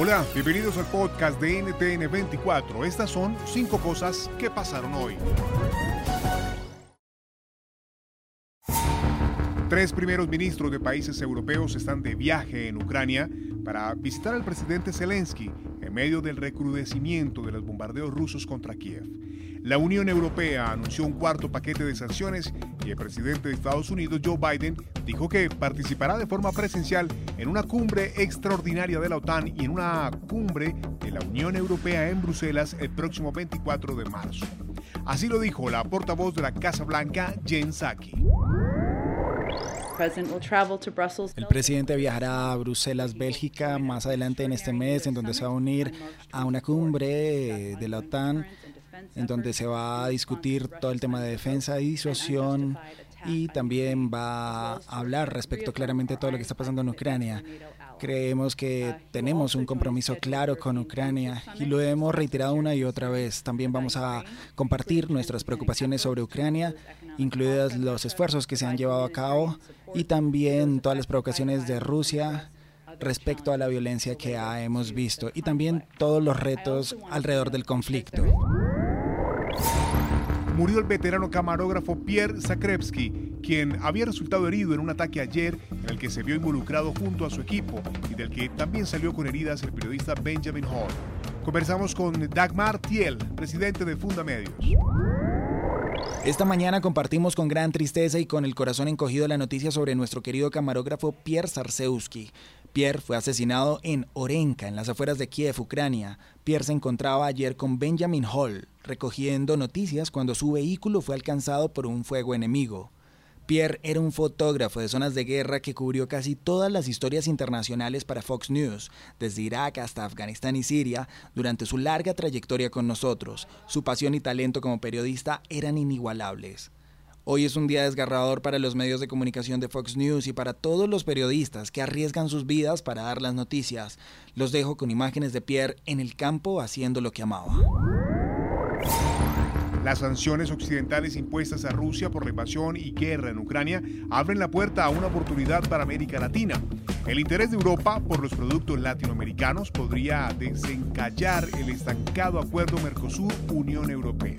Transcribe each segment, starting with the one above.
Hola, bienvenidos al podcast de NTN 24. Estas son cinco cosas que pasaron hoy. Tres primeros ministros de países europeos están de viaje en Ucrania para visitar al presidente Zelensky en medio del recrudecimiento de los bombardeos rusos contra Kiev. La Unión Europea anunció un cuarto paquete de sanciones y el presidente de Estados Unidos, Joe Biden, dijo que participará de forma presencial en una cumbre extraordinaria de la OTAN y en una cumbre de la Unión Europea en Bruselas el próximo 24 de marzo. Así lo dijo la portavoz de la Casa Blanca, Jen Psaki. El presidente viajará a Bruselas, Bélgica, más adelante en este mes, en donde se va a unir a una cumbre de la OTAN, en donde se va a discutir todo el tema de defensa y disuasión y también va a hablar respecto claramente a todo lo que está pasando en Ucrania. Creemos que tenemos un compromiso claro con Ucrania y lo hemos reiterado una y otra vez. También vamos a compartir nuestras preocupaciones sobre Ucrania, incluidas los esfuerzos que se han llevado a cabo y también todas las provocaciones de Rusia respecto a la violencia que hemos visto y también todos los retos alrededor del conflicto murió el veterano camarógrafo Pierre Zakrevsky, quien había resultado herido en un ataque ayer en el que se vio involucrado junto a su equipo y del que también salió con heridas el periodista Benjamin Hall. Conversamos con Dagmar Thiel, presidente de Fundamedios. Esta mañana compartimos con gran tristeza y con el corazón encogido la noticia sobre nuestro querido camarógrafo Pierre Zarzewski. Pierre fue asesinado en Orenka, en las afueras de Kiev, Ucrania. Pierre se encontraba ayer con Benjamin Hall, recogiendo noticias cuando su vehículo fue alcanzado por un fuego enemigo. Pierre era un fotógrafo de zonas de guerra que cubrió casi todas las historias internacionales para Fox News, desde Irak hasta Afganistán y Siria, durante su larga trayectoria con nosotros. Su pasión y talento como periodista eran inigualables. Hoy es un día desgarrador para los medios de comunicación de Fox News y para todos los periodistas que arriesgan sus vidas para dar las noticias. Los dejo con imágenes de Pierre en el campo haciendo lo que amaba. Las sanciones occidentales impuestas a Rusia por la invasión y guerra en Ucrania abren la puerta a una oportunidad para América Latina. El interés de Europa por los productos latinoamericanos podría desencallar el estancado acuerdo Mercosur-Unión Europea.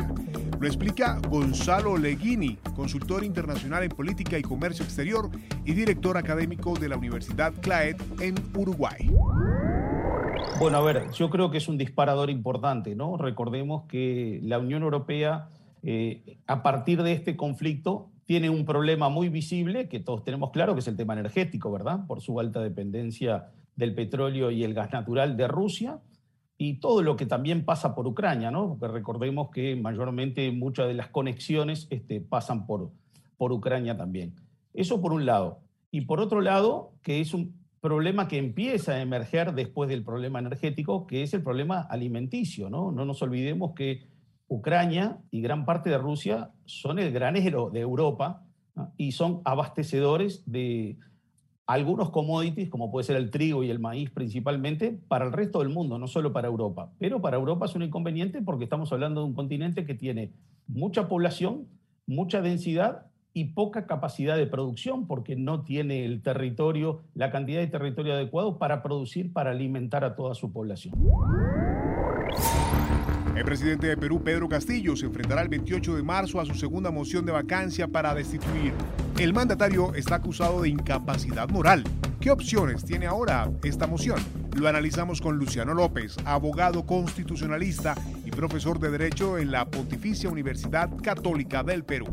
Lo explica Gonzalo Leguini, consultor internacional en política y comercio exterior y director académico de la Universidad CLAED en Uruguay. Bueno, a ver, yo creo que es un disparador importante, ¿no? Recordemos que la Unión Europea, eh, a partir de este conflicto, tiene un problema muy visible que todos tenemos claro, que es el tema energético, ¿verdad? Por su alta dependencia del petróleo y el gas natural de Rusia y todo lo que también pasa por Ucrania, ¿no? Porque recordemos que mayormente muchas de las conexiones este, pasan por, por Ucrania también. Eso por un lado. Y por otro lado, que es un problema que empieza a emerger después del problema energético, que es el problema alimenticio. No, no nos olvidemos que Ucrania y gran parte de Rusia son el granero de Europa y son abastecedores de algunos commodities, como puede ser el trigo y el maíz principalmente, para el resto del mundo, no solo para Europa. Pero para Europa es un inconveniente porque estamos hablando de un continente que tiene mucha población, mucha densidad y poca capacidad de producción porque no tiene el territorio, la cantidad de territorio adecuado para producir, para alimentar a toda su población. El presidente de Perú, Pedro Castillo, se enfrentará el 28 de marzo a su segunda moción de vacancia para destituir. El mandatario está acusado de incapacidad moral ¿Qué opciones tiene ahora esta moción? Lo analizamos con Luciano López, abogado constitucionalista y profesor de Derecho en la Pontificia Universidad Católica del Perú.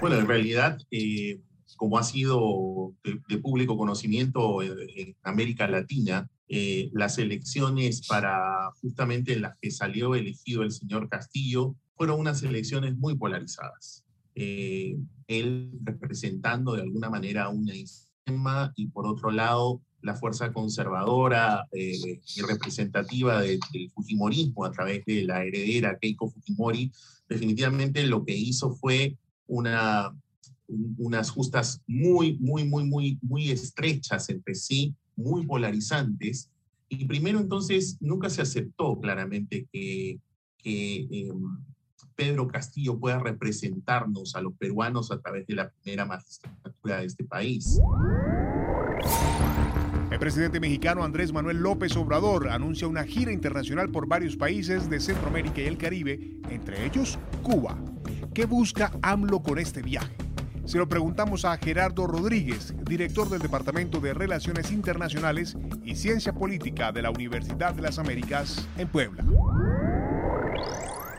Bueno, en realidad, eh, como ha sido de, público conocimiento en, América Latina, eh, las elecciones para justamente en las que salió elegido el señor Castillo fueron unas elecciones muy polarizadas. Eh, él representando de alguna manera una izquierda y por otro lado la fuerza conservadora y representativa del Fujimorismo a través de la heredera Keiko Fujimori, definitivamente lo que hizo fue una, unas justas muy, muy, muy, muy, muy estrechas entre sí, muy polarizantes. Y primero entonces nunca se aceptó claramente que, que em, Pedro Castillo pueda representarnos a los peruanos a través de la primera magistratura de este país. El presidente mexicano Andrés Manuel López Obrador anuncia una gira internacional por varios países de Centroamérica y el Caribe, entre ellos Cuba. ¿Qué busca AMLO con este viaje? Se lo preguntamos a Gerardo Rodríguez, director del Departamento de Relaciones Internacionales y Ciencia Política de la Universidad de las Américas en Puebla.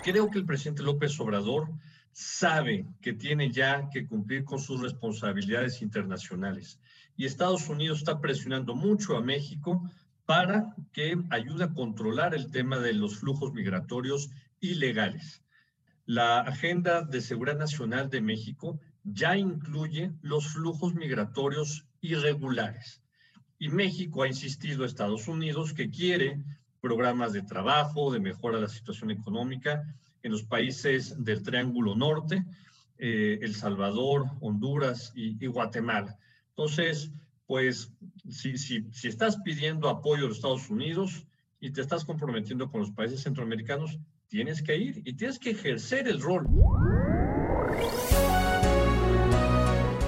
Creo que el presidente López Obrador sabe que tiene ya que cumplir con sus responsabilidades internacionales y Estados Unidos está presionando mucho a México para que ayude a controlar el tema de los flujos migratorios ilegales. La Agenda de Seguridad Nacional de México ya incluye los flujos migratorios irregulares. Y México ha insistido a Estados Unidos que quiere programas de trabajo, de mejora de la situación económica en los países del Triángulo Norte, eh, El Salvador, Honduras y, Guatemala. Entonces, pues, si, si, si estás pidiendo apoyo a los Estados Unidos y te estás comprometiendo con los países centroamericanos, tienes que ir y tienes que ejercer el rol.